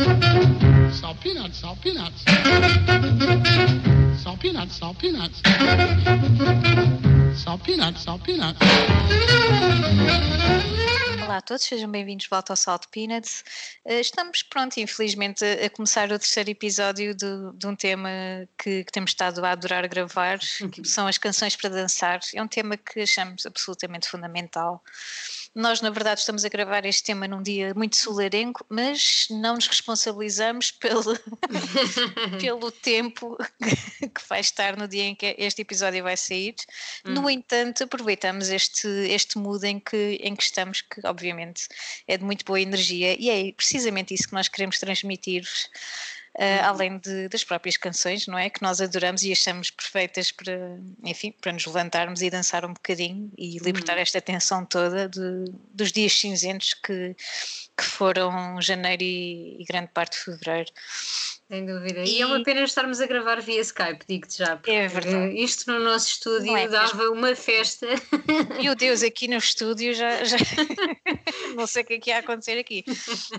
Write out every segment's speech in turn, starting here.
Salt peanuts, salt peanuts. Salt peanuts, salt peanuts. Salt peanuts, salt peanuts. Olá a todos, sejam bem-vindos de volta ao Salt Peanuts. Eh, Estamos, pronto, infelizmente, a começar o terceiro episódio de, de um tema que, que temos estado a adorar gravar, que são as canções para dançar. É um tema que achamos absolutamente fundamental. Nós, na verdade, estamos a gravar este tema num dia muito solarengo, mas não nos responsabilizamos pelo, pelo tempo que vai estar no dia em que este episódio vai sair. No entanto, aproveitamos este, este mood em que, em que estamos, que obviamente é de muito boa energia, e é precisamente isso que nós queremos transmitir-vos. Uh, além de, das próprias canções, não é? Que nós adoramos e achamos perfeitas para, enfim, para nos levantarmos e dançar um bocadinho e libertar esta tensão toda de, dos dias cinzentos que, que foram janeiro e, e grande parte de fevereiro. Sem dúvida. E, E- é uma pena estarmos a gravar via Skype, digo-te já. porque É verdade. Isto no nosso estúdio é dava uma festa. Meu Deus, aqui no estúdio já, já... não sei o que é que ia acontecer aqui,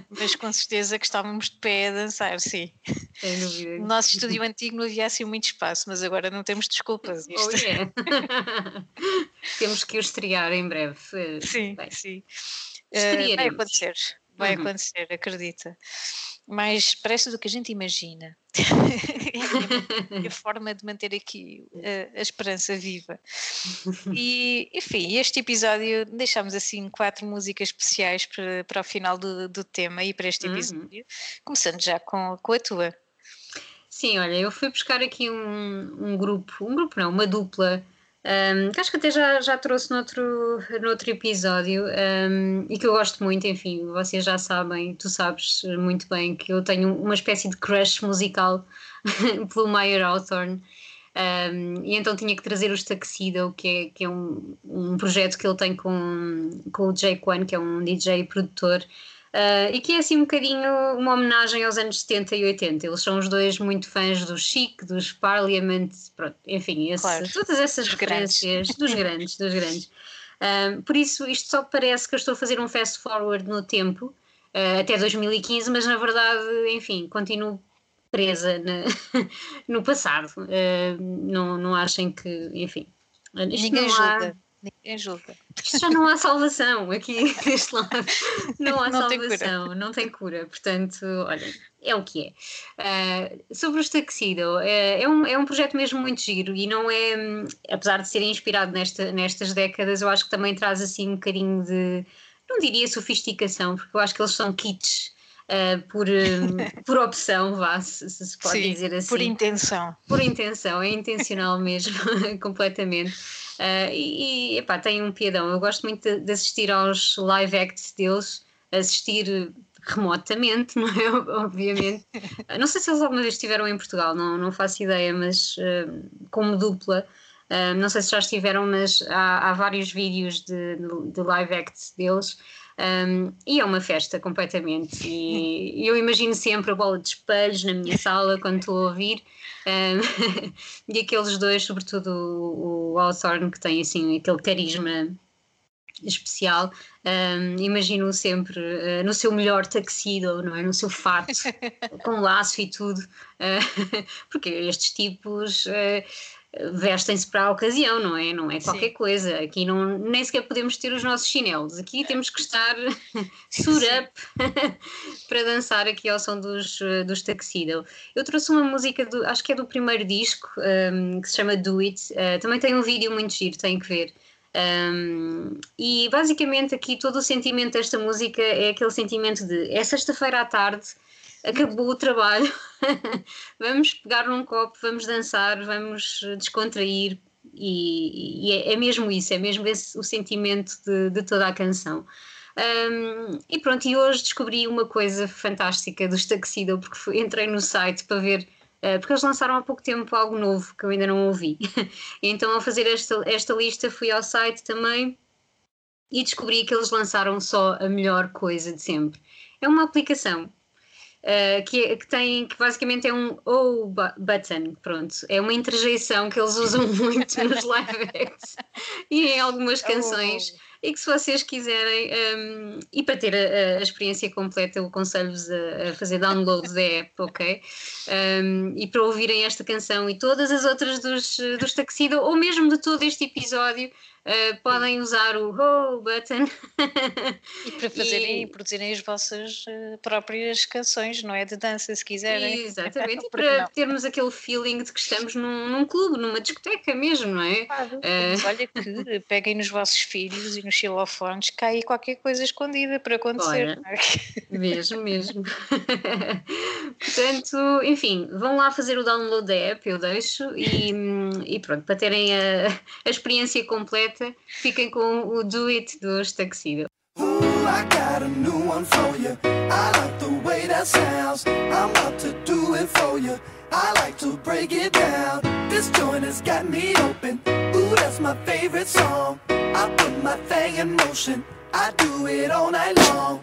mas com certeza que estávamos de pé a dançar, sim. Sem dúvida. No nosso estúdio antigo não havia assim muito espaço, mas agora não temos desculpas. Oh, Isto- yeah. Temos que o estrear em breve. Sim, bem, sim. Eh, vai acontecer, vai Uhum. acontecer, acredita. Mais depressa do que a gente imagina. é a forma de manter aqui eh, a esperança viva. E, enfim, este episódio deixámos assim quatro músicas especiais para, para o final do, do tema e para este Uhum. episódio, começando já com, com a tua. Sim, olha, eu fui buscar aqui um, um grupo, um grupo não, uma dupla, um, que acho que até já, já trouxe noutro, noutro episódio um, e que eu gosto muito, enfim, vocês já sabem, tu sabes muito bem que eu tenho uma espécie de crush musical pelo Meyer Hawthorne. Um, e então tinha que trazer os Tuxedo, que é, que é um, um projeto que ele tem com, com o Jake One, que é um DJ produtor, Uh, e que é assim um bocadinho uma homenagem aos anos 70 e 80. Eles são os dois muito fãs do Chic, dos Parliament, pronto, enfim, esse- Claro. todas essas Dos grandes. referências dos grandes, dos grandes. Um, por isso, isto só parece que eu estou a fazer um fast forward no tempo, uh, até 2015, mas na verdade, enfim, continuo presa na- no passado. Uh, não, não achem que, enfim. isto Ninguém não há- julga. Ninguém julga. isto já não há salvação aqui deste lado. Não há Não tem salvação, não tem cura. Portanto, olha, é o que é. Ah, sobre os Tuxedo, é, é, um, é um projeto mesmo muito giro e não é, apesar de ser inspirado nesta, nestas décadas, eu acho que também traz assim um bocadinho de, não diria sofisticação, porque eu acho que eles são kits. ah, por, hum, por opção, vá, se, se se pode Sim, dizer assim Por intenção. por intenção, é intencional mesmo, completamente. Ah, e, epá, tem um piadão. Eu gosto muito de, de assistir aos live acts deles, assistir remotamente, não é? Obviamente. Não sei se eles alguma vez estiveram em Portugal, não, não faço ideia, mas ah, como dupla. ah, não sei se já estiveram, mas há, há vários vídeos de, de live acts deles. Um, e é uma festa completamente. E eu imagino sempre a bola de espelhos na minha sala quando estou a ouvir. Um, e aqueles dois, sobretudo o, o Hawthorne, que tem assim aquele carisma especial. Um, imagino sempre uh, no seu melhor tuxedo, não é? No seu fato, com laço e tudo. Uh, porque estes tipos. Uh, vestem-se para a ocasião, não é? Não é qualquer Sim. coisa. Aqui não, nem sequer podemos ter os nossos chinelos. Aqui temos que estar suit up para dançar aqui ao som dos, eh, dos Tuxedo. Eu trouxe uma música, do, acho que é do primeiro disco, um, que se chama Do It. Uh, também tem um vídeo muito giro, tem que ver. Um, e basicamente aqui todo o sentimento desta música é aquele sentimento de é sexta-feira à tarde, acabou o trabalho, vamos pegar num copo, vamos dançar, vamos descontrair e, e é, é mesmo isso, é mesmo esse o sentimento de, de toda a canção. Um, e pronto, e hoje descobri uma coisa fantástica dos Tuxedo, porque fui- entrei no site para ver, uh, porque eles lançaram há pouco tempo algo novo que eu ainda não ouvi. então, ao fazer esta, esta lista, fui ao site também e descobri que eles lançaram só a melhor coisa de sempre. É uma aplicação uh, que, é- que tem, que basicamente é um O bu- button, pronto. É uma interjeição que eles usam muito nos live acts e em algumas canções. e que se vocês quiserem, um, e para ter a, a experiência completa, eu aconselho-vos a, a, fazer download da app, ok? Um, e para ouvirem esta canção e todas as outras dos, dos Taxido, ou mesmo de todo este episódio, Uh, podem usar o Ho button e para fazerem e produzirem as vossas uh, próprias canções, não é? De dança, se quiserem. Exatamente, e para termos aquele feeling de que estamos num, num clube, numa discoteca mesmo, não é? Claro, uh... olha que peguem nos vossos filhos e nos xilofones, cai qualquer coisa escondida para acontecer. É? Mesmo, mesmo. Portanto, enfim, vão lá fazer o download da app, eu deixo, e, e pronto, para terem a, a experiência completa fiquem com o Do It dos Tuxedo. I got a new one for you. I like the way that sounds. I'm about to do it for you. I like to break it down. This joint has got me open. Ooh, that's my favorite song. I put my thing in motion. I do it all night long.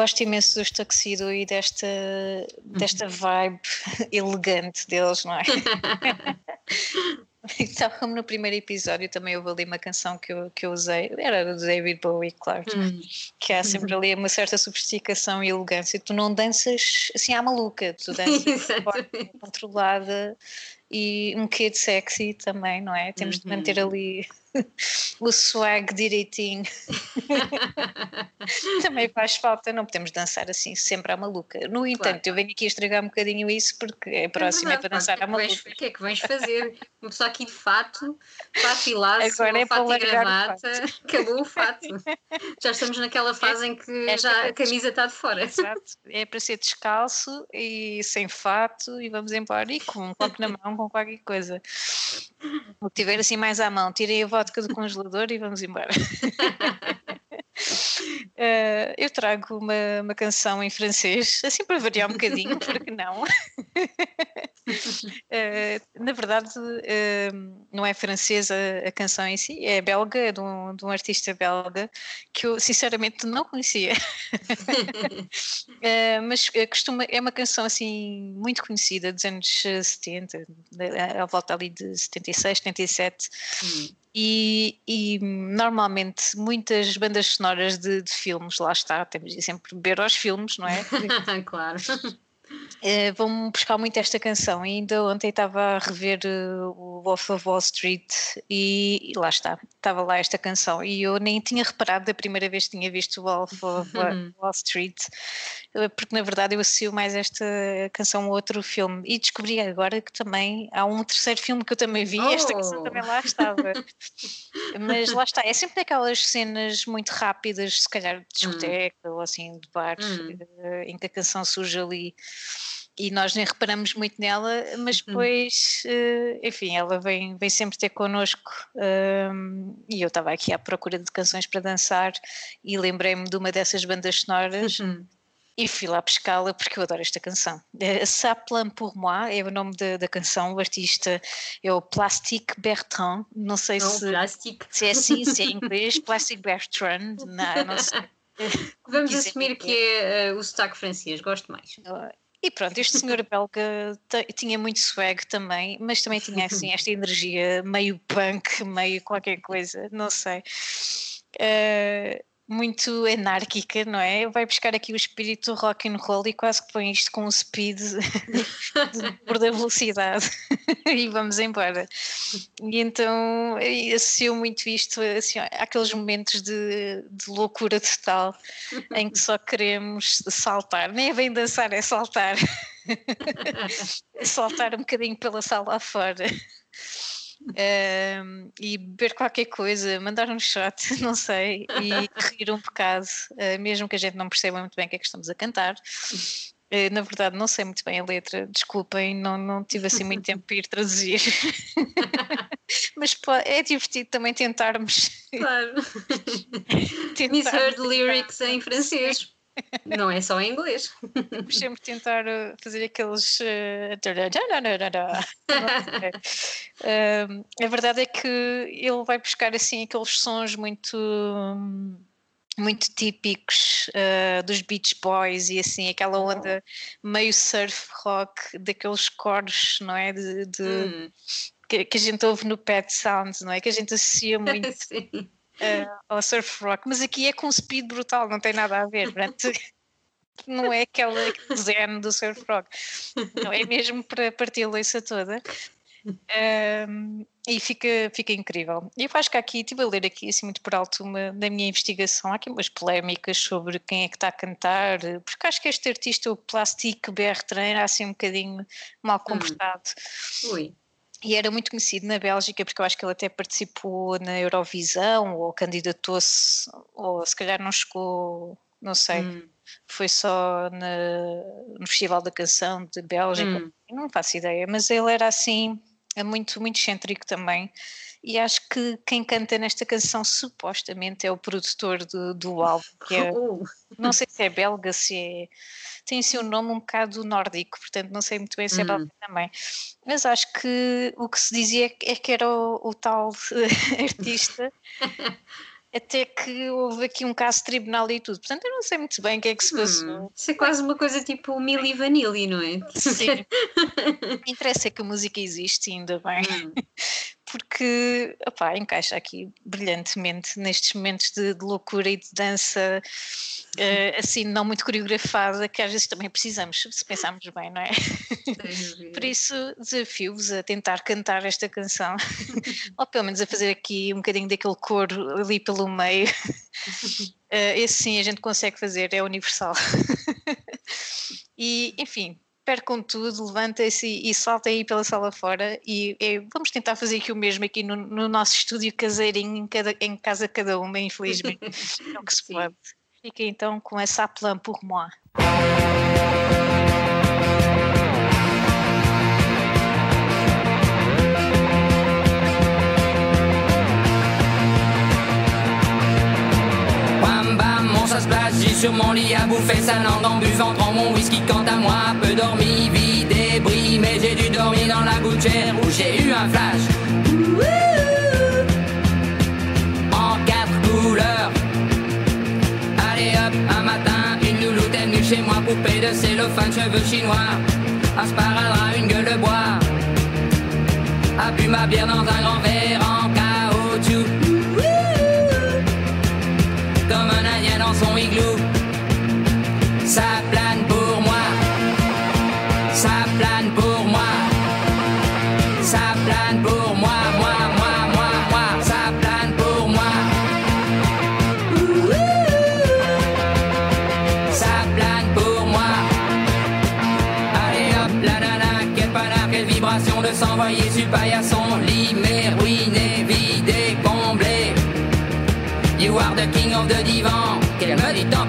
Gosto imenso dos Tuxedo e desta, desta vibe elegante deles, não é? Tal como no primeiro episódio também houve ali uma canção que eu, que eu usei, era do David Bowie, claro, Hum. que há sempre ali uma certa sofisticação e elegância. Tu não danças assim à maluca, tu danças controlada e um quê de sexy também, não é? Temos de manter Uhum. ali o swag direitinho. também faz falta, não podemos dançar assim sempre à maluca. No entanto, eu venho aqui estragar um bocadinho isso porque é próximo é para verdade, dançar à que é que maluca. O que é que vens fazer? Uma pessoa aqui de fato, fato e laço, Agora é para fato e o gravata, acabou o fato. Já estamos naquela fase em que esta já a é- camisa está de fora. Exato. É para ser descalço e sem fato e vamos embora e com um copo na mão com qualquer coisa. O que tiver assim mais à mão, tirem a vodka do congelador e vamos embora. Eh, eu trago uma, uma canção em francês, assim para variar um bocadinho, porque não? Eh, na verdade, eh, não é francesa a canção em si, é belga, é de um, de um artista belga que eu sinceramente não conhecia. Mas costuma, é uma canção assim muito conhecida dos anos eh, 70, de- à volta ali de 76, 77. Hum. E, e, normalmente muitas bandas sonoras de, de filmes, lá está, temos de sempre beber aos filmes, não é? claro. Eh, vão buscar muito esta canção. E ainda ontem estava a rever eh, o Wolf of Wall Street e, e lá está, estava lá esta canção. E eu nem tinha reparado da primeira vez que tinha visto o Wolf of Uhum. Wall Street, eh, porque na verdade eu associo mais esta canção a outro filme. E descobri agora que também há um terceiro filme que eu também vi e esta canção Oh! também lá estava. Mas lá está, é sempre naquelas cenas muito rápidas, se calhar de discoteca ou assim de bar, Hum. em que a canção surge ali e nós nem reparamos muito nela, mas Uhum. depois, eh, enfim, ela vem, vem sempre ter connosco hum, e eu estava aqui à procura de canções para dançar e lembrei-me de uma dessas bandas sonoras Hum. e fui lá pescá-la porque eu adoro esta canção. Eh, Saplan pour moi é o nome da, da canção, o artista é o Plastic Bertrand, não sei Não, se, plástico. se é assim, se é em inglês, Plastic Bertrand, não, não sei. Vamos assumir que é eh, o sotaque francês, gosto mais. E pronto, este senhor belga tinha muito swag também, mas também tinha assim esta energia meio punk, meio qualquer coisa, não sei. Eh, muito anárquica, não é? Vai buscar aqui o espírito rock and roll e quase que põe isto com um speed por da velocidade e vamos embora. E então eh, associo muito isto assim, àqueles momentos de, de loucura total em que só queremos saltar, nem é bem dançar, é saltar. saltar um bocadinho pela sala fora. Um, e beber qualquer coisa, mandar um shot, não sei, e rir um bocado, uh, mesmo que a gente não perceba muito bem o que é que estamos a cantar. Uh, na verdade, não sei muito bem a letra, desculpem, não, não tive assim muito tempo para ir traduzir. Mas pô, é divertido também tentarmos. Claro. Misheard lyrics em francês. Não é só em inglês. Vamos sempre tentar uh, fazer aqueles. a verdade é que ele vai buscar assim aqueles sons muito. muito típicos uh, dos Beach Boys e assim, aquela onda meio surf rock, daqueles coros, não é? De, de- Hum, que, que a gente ouve no Pet Sounds, não é? Que a gente associa muito sim. Uh, ao surf rock, mas aqui é com speed brutal, não tem nada a ver, portanto, não é aquela aquele zen do surf rock, não é mesmo para partir a leiça toda. Um, e fica, fica incrível. E eu acho que aqui, estive a ler aqui assim muito por alto uma, da minha investigação, há aqui umas polémicas sobre quem é que está a cantar, porque acho que este artista, o Plastic Bertrand, era assim um bocadinho mal comportado. Ui. E era muito conhecido na Bélgica, porque eu acho que ele até participou na Eurovisão, ou candidatou-se, ou se calhar não chegou, não sei, Hum, foi só na- no Festival da Canção de Bélgica, hum. não faço ideia, mas ele era assim, é muito, muito excêntrico também. E acho que quem canta nesta canção supostamente é o produtor do, do álbum, que é, Oh, não sei se é belga, se é. Tem assim um nome um bocado nórdico, portanto não sei muito bem se é Hum. belga também. Mas acho que o que se dizia é que era o, o tal artista até que houve aqui um caso de tribunal e tudo. Portanto, eu não sei muito bem o que é que se passou. Hum, isso é quase uma coisa tipo Milli Vanilli, não é? Sim. Interessa é que a música existe, ainda bem. Hum. Porque, opá, encaixa aqui brilhantemente nestes momentos de, de loucura e de dança uh, assim não muito coreografada, que às vezes também precisamos, se pensarmos bem, não é? Por isso desafio-vos a tentar cantar esta canção, ou pelo menos a fazer aqui um bocadinho daquele coro ali pelo meio. Uh, esse sim a gente consegue fazer, é universal. e, enfim, percam tudo, levantem-se e, e saltem aí pela sala fora e, vamos tentar fazer aqui o mesmo aqui no, no nosso estúdio caseirinho em, cada, em casa cada uma, infelizmente. é o que se pode. Fiquem então com essa plan pour moi. Splash, j'ai sur mon lit à bouffer sa langue en buvant. Mon whisky quant à moi, peu dormi, vide et bris, mais j'ai dû dormir dans la gouttière où j'ai eu un flash. En quatre couleurs. Un matin, une louloute est venue chez moi, poupée de cellophane, cheveux chinois, un sparadrap, une gueule de bois, a bu ma bière dans un grand verre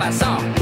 My song.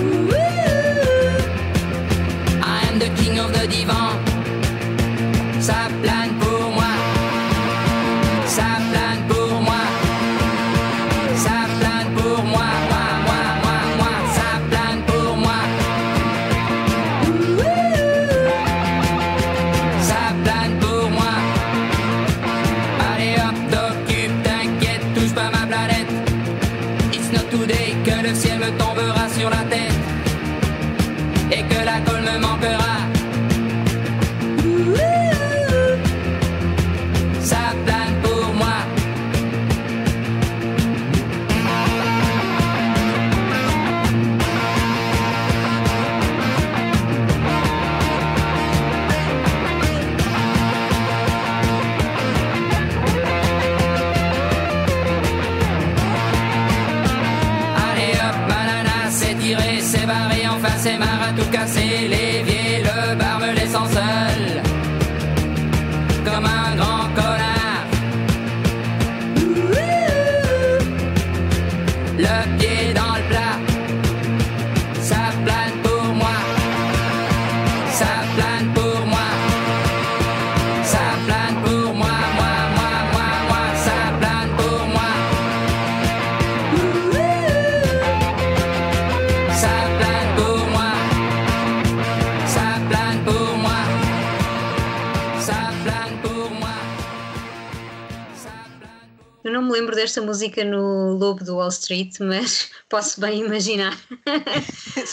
Música no Lobo do Wall Street, mas posso bem imaginar.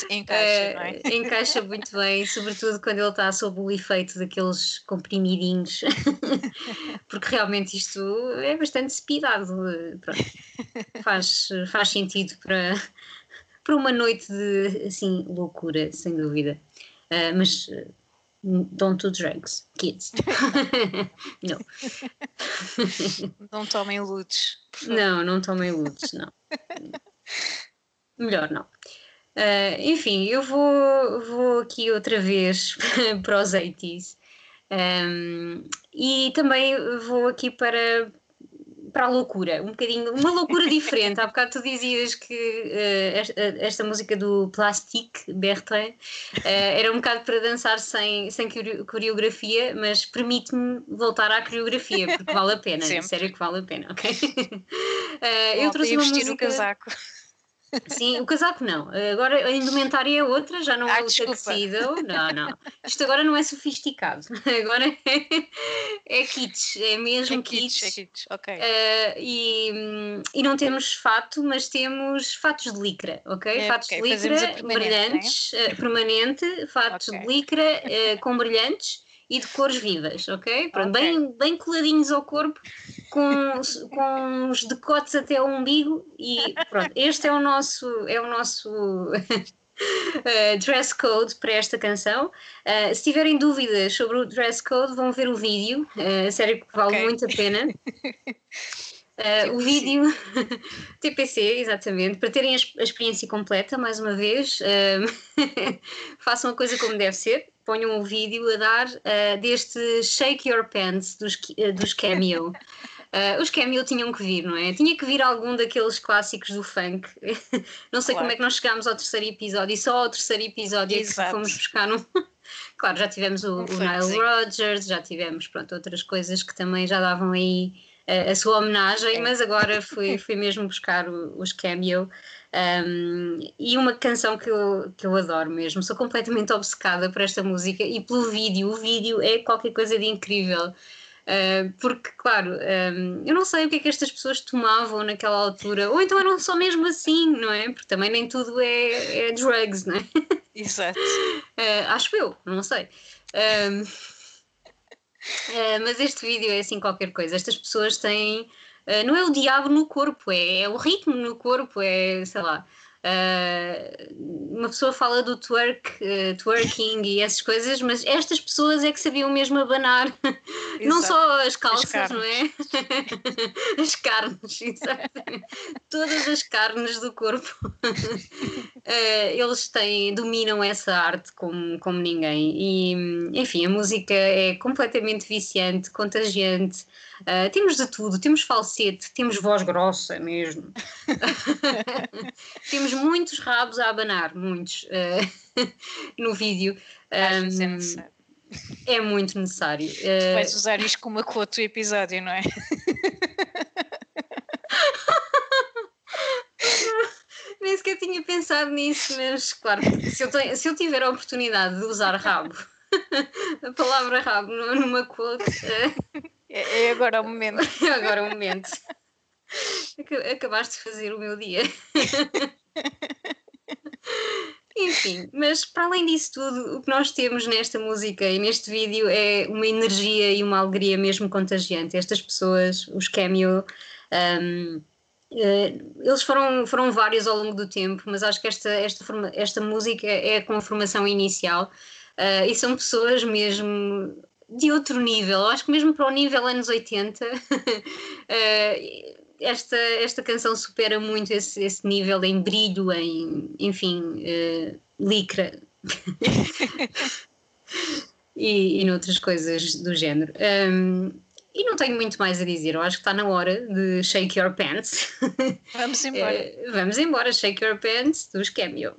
Encaixa, não é? Eh, encaixa muito bem, sobretudo quando ele está sob o efeito daqueles comprimidinhos, porque realmente isto é bastante speedado. eh, pronto. Faz, faz sentido para, para uma noite de assim, loucura, sem dúvida. Eh, mas don't do drugs, kids. não. Não tomem favor. Não, não tomem lutos, não. Melhor não. Ah, enfim, eu vou, vou aqui outra vez para os 80s Ahm, e também vou aqui para, para a loucura, um bocadinho, uma loucura diferente. Há bocado tu dizias que ah, esta, esta música do Plastique Bertrand ah, era um bocado para dançar sem, sem coreo- coreografia, mas permite-me voltar à coreografia, porque vale a pena, Sempre. sério que vale a pena, ok? Ah, eu trouxe uma o música. casaco. Sim, o casaco não. Agora a indumentária é outra, já não Ah, é o desculpa. tuxedo. Não, não. Isto agora não é sofisticado. Agora é, é kits, é mesmo É kits, é kits, ok. Eh, e, e não temos fato, mas temos fatos de licra, ok? É, fatos ok, de licra permanente, brilhantes, eh, permanente, fatos Ok. de licra eh, com brilhantes e de cores vivas, ok? Pronto, Ok. Bem, bem coladinhos ao corpo, com, com os decotes até ao umbigo e pronto, este é o nosso, é o nosso eh, dress code para esta canção. Eh, se tiverem dúvidas sobre o dress code, vão ver o vídeo, eh, sério que vale Ok. muito a pena. Eh, o vídeo TPC, exatamente, para terem a, a experiência completa, mais uma vez, eh, façam a coisa como deve ser, ponham o vídeo a dar eh, deste Shake Your Pants dos, eh, dos Cameo. Eh, os Cameo tinham que vir, não é? Tinha que vir algum daqueles clássicos do funk. não sei como Claro. é que nós chegámos ao terceiro episódio, e só ao terceiro episódio é que Exato. fomos buscar um. claro, já tivemos o, Um o Nile. Rodgers, já tivemos pronto, outras coisas que também já davam aí eh, a sua homenagem, É. mas agora fui, fui mesmo buscar o- os cameo. Um, e uma canção que eu, que eu adoro mesmo, sou completamente obcecada por esta música e pelo vídeo. O vídeo é qualquer coisa de incrível. Uh, porque, claro, um, eu não sei o que é que estas pessoas tomavam naquela altura, ou então eram só mesmo assim, não é? Porque também nem tudo é, é drugs, não é? Exato. Uh, acho eu, não sei. Um, uh, mas este vídeo é assim qualquer coisa. Estas pessoas têm. Uh, não é o diabo no corpo, é, é o ritmo no corpo, é sei lá. uh, uma pessoa fala do twerk, uh, twerking e essas coisas, mas estas pessoas é que sabiam mesmo abanar, não Exato. só as calças, carnes. não é? as carnes, exatamente. Todas as carnes do corpo. Uh, eles têm, dominam essa arte como, como ninguém. E, enfim, a música é completamente viciante, contagiante. Uh, temos de tudo, temos falsete, temos voz grossa mesmo. temos muitos rabos a abanar, muitos, uh, no vídeo. É Um, necessário. é muito necessário. Tu Uh, vais usar isto como a quote do episódio, não é? Nem sequer tinha pensado nisso, mas claro, se eu, tenho- se eu tiver a oportunidade de usar rabo, a palavra rabo nu- numa quote, eh, É, é agora o momento. é agora o momento. Aca- Acabaste de fazer o meu dia. Enfim, mas para além disso tudo, o que nós temos nesta música e neste vídeo é uma energia e uma alegria mesmo contagiante. Estas pessoas, os cameo, um, eh, eles foram, foram vários ao longo do tempo, mas acho que esta, esta, esta música é com a formação inicial eh, e são pessoas mesmo de outro nível. Eu acho que mesmo para o nível anos 80, eh, esta, esta canção supera muito esse, esse nível em brilho, em, enfim, eh, licra. e, e noutras coisas do género. Um, e não tenho muito mais a dizer, eu acho que está na hora de Shake Your Pants. Vamos embora. Eh, vamos embora, Shake Your Pants dos Cameo.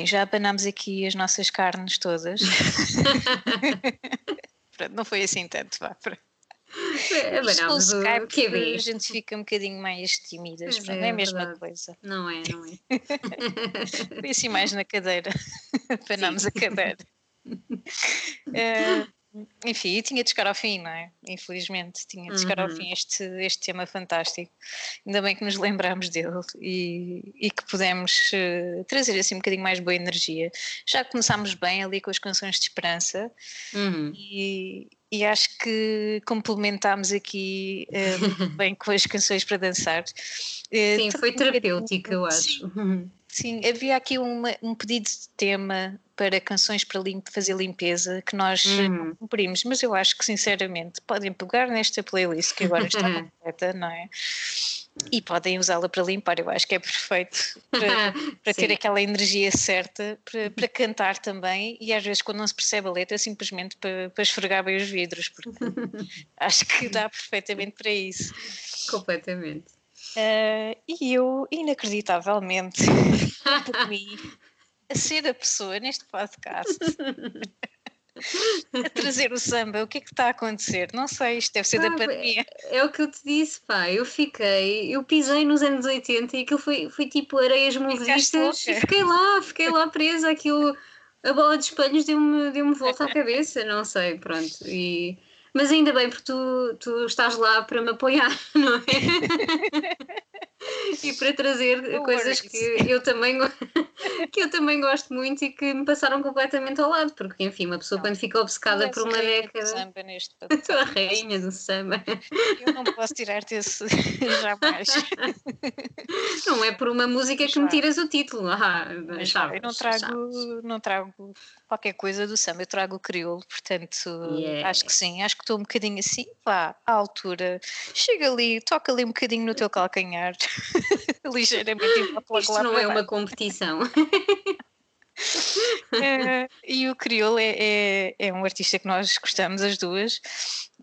Bem, já abanámos aqui as nossas carnes todas. Pronto, não foi assim tanto, vá. Com o Skype a QB. gente fica um bocadinho mais tímidas, é, não é a mesma verdade. coisa. Não é, não é. Foi assim mais na cadeira, abanámos a cadeira. Eh, enfim, e tinha de chegar ao fim, não é? Infelizmente, tinha de chegar ao Uhum. fim este, este tema fantástico. Ainda bem que nos lembramos dele e, e que pudemos eh, trazer assim um bocadinho mais boa energia. Já começámos bem ali com as canções de esperança Uhum. e, e acho que complementámos aqui muito bem com as canções para dançar. Eh, Sim, foi terapêutico, eu Sim, acho. Uhum. Sim, havia aqui uma- um pedido de tema para canções para lim- fazer limpeza que nós eh, não Uhum. cumprimos, mas eu acho que sinceramente podem pegar nesta playlist que agora está completa, não é? E podem usá-la para limpar, eu acho que é perfeito para, para ter aquela energia certa para, para cantar também e às vezes quando não se percebe a letra simplesmente para, para esfregar bem os vidros, porque acho que dá perfeitamente para isso. Completamente. Ah, e eu, inacreditavelmente, promovi a ser a pessoa neste podcast a trazer o samba. O que é que está a acontecer? Não sei, isto deve ser da Sabe, pandemia. É o que eu te disse, pá. Eu fiquei, eu pisei nos anos 80 e aquilo foi, foi tipo areias movedistas e fiquei lá, fiquei lá presa. Aquilo, a bola de espelhos deu-me deu volta à cabeça, não sei, pronto. E, mas ainda bem, porque tu, tu estás lá para me apoiar, não é? e para trazer No coisas worries. que eu também que eu também gosto muito e que me passaram completamente ao lado, porque enfim, uma pessoa Não. quando fica obcecada por uma década. samba neste podcast. a rainha do samba. Eu não posso tirar-te esse jamais. Não é por uma música que me tiras o título. Ah, Mas sabes, eu não sabes. trago, não trago qualquer coisa do samba, eu trago o crioulo, portanto Yeah. acho que sim, acho que estou um bocadinho assim, vá, à altura, chega ali, toca ali um bocadinho no teu calcanhar, ligeiramente Isto não é uma competição. Eh, e o Criolo é, é, é um artista que nós gostamos as duas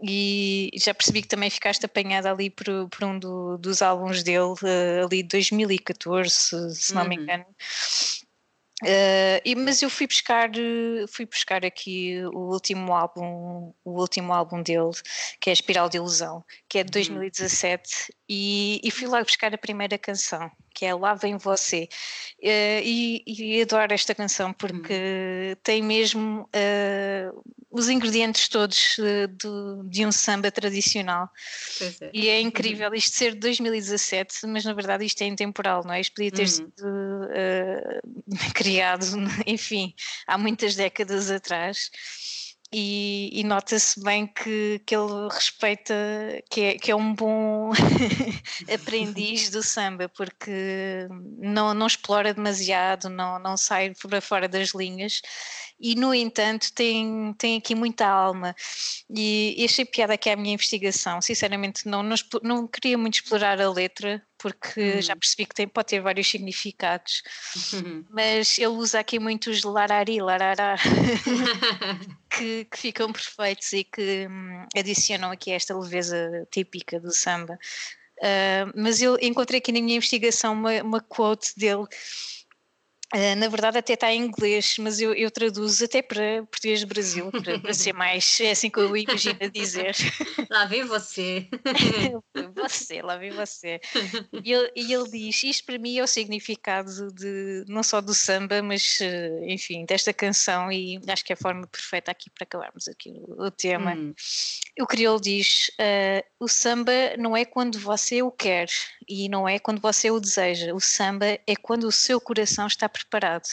e já percebi que também ficaste apanhada ali por, por um do- dos álbuns dele eh, ali de 2014 se, não me Uhum. engano Eh, e, mas eu fui buscar eh, fui buscar aqui o último álbum o último álbum dele que é Espiral de Ilusão que é de Uhum. 2017 e, e fui lá buscar a primeira canção que é Lá Vem Você Eh, e, e adoro esta canção porque tem mesmo eh, os ingredientes todos eh, do- de um samba tradicional é. e é incrível isto ser de 2017, mas na verdade isto é intemporal, não é? Isto podia ter Uhum. sido eh, criado, enfim, há muitas décadas atrás. E, e nota-se bem que, que ele respeita, que é, que é um bom aprendiz do samba, porque não, não explora demasiado, não, não sai para fora das linhas, e no entanto tem, tem aqui muita alma. E, e achei piada que é a minha investigação. Sinceramente, não, não, não queria muito explorar a letra, porque já percebi que tem, pode ter vários significados, mas ele usa aqui muitos larari, larará, que, que ficam perfeitos e que hum, adicionam aqui esta leveza típica do samba. Ah, mas eu encontrei aqui na minha investigação uma, uma quote dele. Ah, na verdade, até está em inglês, mas eu, eu traduzo até para português do Brasil, para, para ser mais. É assim que eu imagino dizer. Lá vem você. Você, lá vem você. E ele, e ele diz: Isto para mim é o significado de não só do samba, mas eh, enfim, desta canção, e acho que é a forma perfeita aqui para acabarmos aqui o, o tema. Hum. O crioulo diz: eh, o samba não é quando você o quer e não é quando você o deseja. O samba é quando o seu coração está preparado.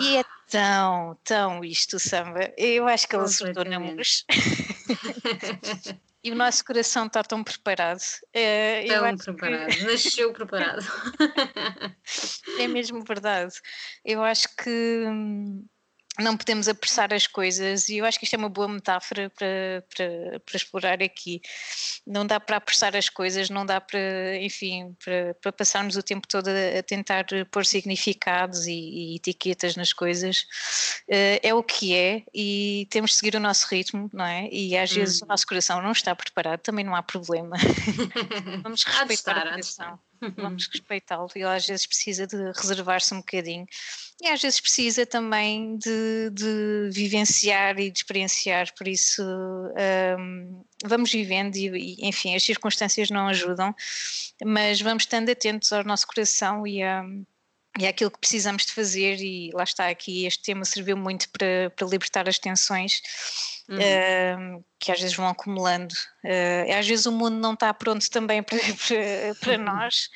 E é tão, tão isto o samba. Eu acho que ele acertou na mus. E o nosso coração está tão preparado. Eu Tão acho que- preparado. Nasceu preparado. é mesmo verdade. Eu acho que hum, não podemos apressar as coisas e eu acho que isto é uma boa metáfora para, para, para explorar aqui. Não dá para apressar as coisas, não dá para, enfim, para, para passarmos o tempo todo a, a tentar pôr significados e, e etiquetas nas coisas. Eh, é o que é e temos de seguir o nosso ritmo, não é? E às vezes o nosso coração não está preparado, também não há problema. Vamos respeitar de coração. Vamos respeitá-lo. Ele às vezes precisa de reservar-se um bocadinho. E às vezes precisa também de, de vivenciar e de experienciar, por isso um, vamos vivendo e, e, enfim, as circunstâncias não ajudam, mas vamos estando atentos ao nosso coração e a e é aquilo que precisamos de fazer e lá está aqui este tema serviu muito para, para libertar as tensões uhum. uh, que às vezes vão acumulando. Uh, às vezes o mundo não está pronto também para, para, para nós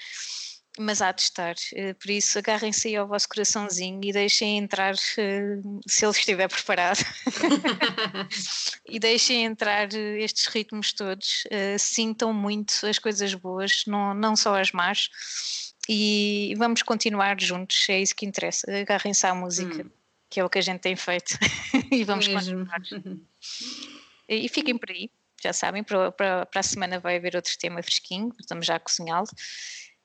mas há de estar, uh, por isso agarrem-se aí ao vosso coraçãozinho e deixem entrar se ele estiver preparado. E deixem entrar estes ritmos todos. Sintam muito as coisas boas, não, não só as más e vamos continuar juntos, é isso que interessa. Agarrem-se à música, hum. que é o que a gente tem feito, e vamos Mesmo. continuar. e fiquem por aí, já sabem, para, para, para a semana vai haver outro tema fresquinho, estamos já a cozinhá-lo.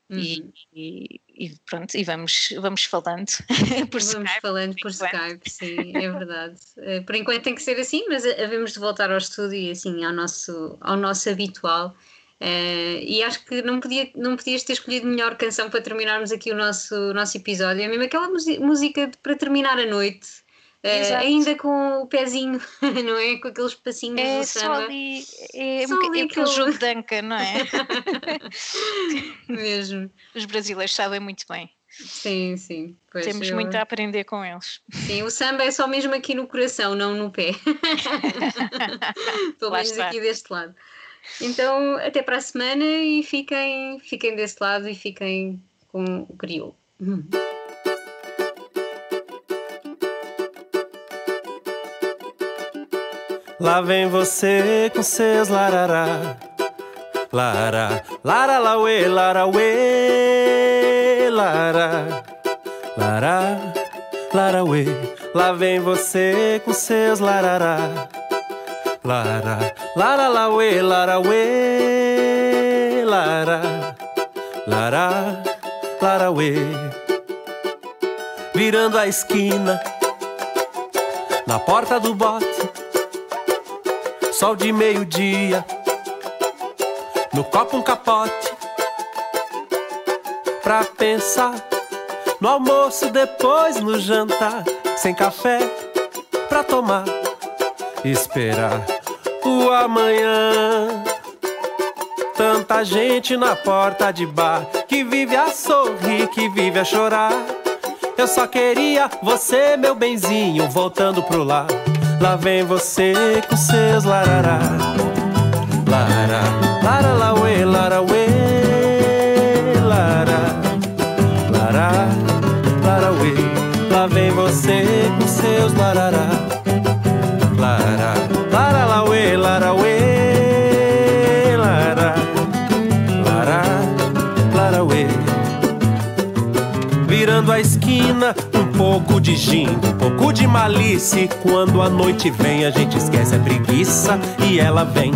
Uhum. E, e, e, pronto, e vamos, vamos falando por vamos Skype. falando por, por Skype, sim, é verdade. Eh, por enquanto tem que ser assim, mas havemos de voltar ao estúdio e assim ao nosso, ao nosso habitual. Uh, e acho que não, podia, não podias ter escolhido melhor canção para terminarmos aqui o nosso, o nosso episódio. É mesmo aquela música de, para terminar a noite. Uh, ainda com o pezinho, não é? Com aqueles passinhos é do samba. Só ali, é, só ali aquele jogo de danca, não é? Mesmo. Os brasileiros sabem muito bem. Sim, sim. Pois Temos eu... muito a aprender com eles. Sim, o samba é só mesmo aqui no coração, não no pé. Pelo menos aqui deste lado. Então, até para a semana e fiquem, fiquem desse lado e fiquem com o crioulo. Lá vem você com seus larará. Lara, lara, lauê, lara, uê, lara, lara, lara, uê. Lá vem você com seus larará. Lara, lara, la, we, lara, we, lara, lara, lara, we. Virando a esquina, na porta do bote, sol de meio-dia, no copo um capote, pra pensar no almoço, depois no jantar, sem café pra tomar esperar amanhã. Tanta gente na porta de bar que vive a sorrir, que vive a chorar. Eu só queria você, meu benzinho, voltando pro lar. Lá vem você com seus larará. Lara, lara, la, uê, lara, uê, lara, lara, lara, uê. Lá vem você com seus larará. Esquina, um pouco de gin, um pouco de malícia. Quando a noite vem, a gente esquece a preguiça e ela vem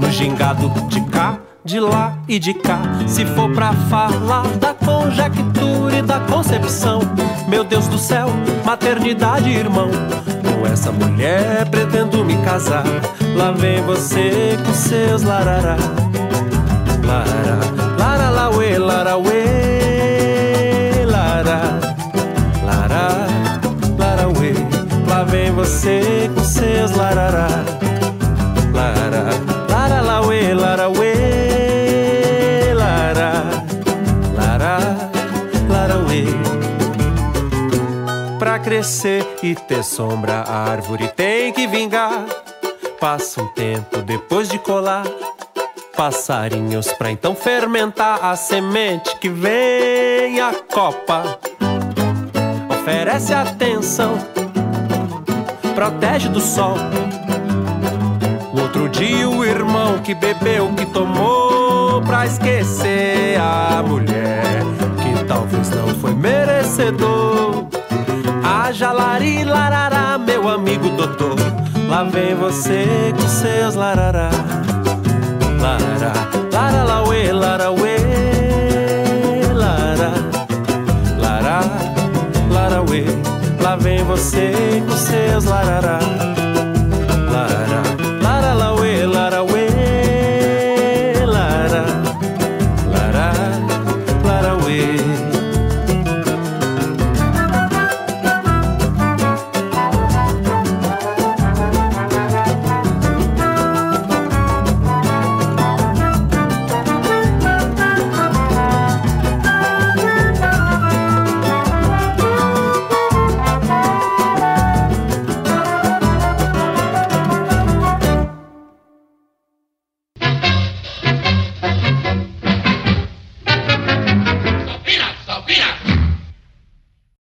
no gingado de cá de lá e de cá. Se for pra falar da conjectura e da concepção, meu Deus do céu, maternidade, irmão. Com essa mulher pretendo me casar. Lá vem você com seus larará. Lara, lara, lauê, você com seus larará. Lara, lara, lauê, lara, uê. Pra crescer e ter sombra, a árvore tem que vingar. Passa um tempo depois de colar. Passarinhos pra então fermentar a semente que vem a copa. Oferece atenção, protege do sol. O outro dia o irmão que bebeu, que tomou pra esquecer a mulher que talvez não foi merecedor. Haja lari larará, meu amigo doutor. Lá vem você com seus larará. Lara, lara, lauê, Vem você com seus larará.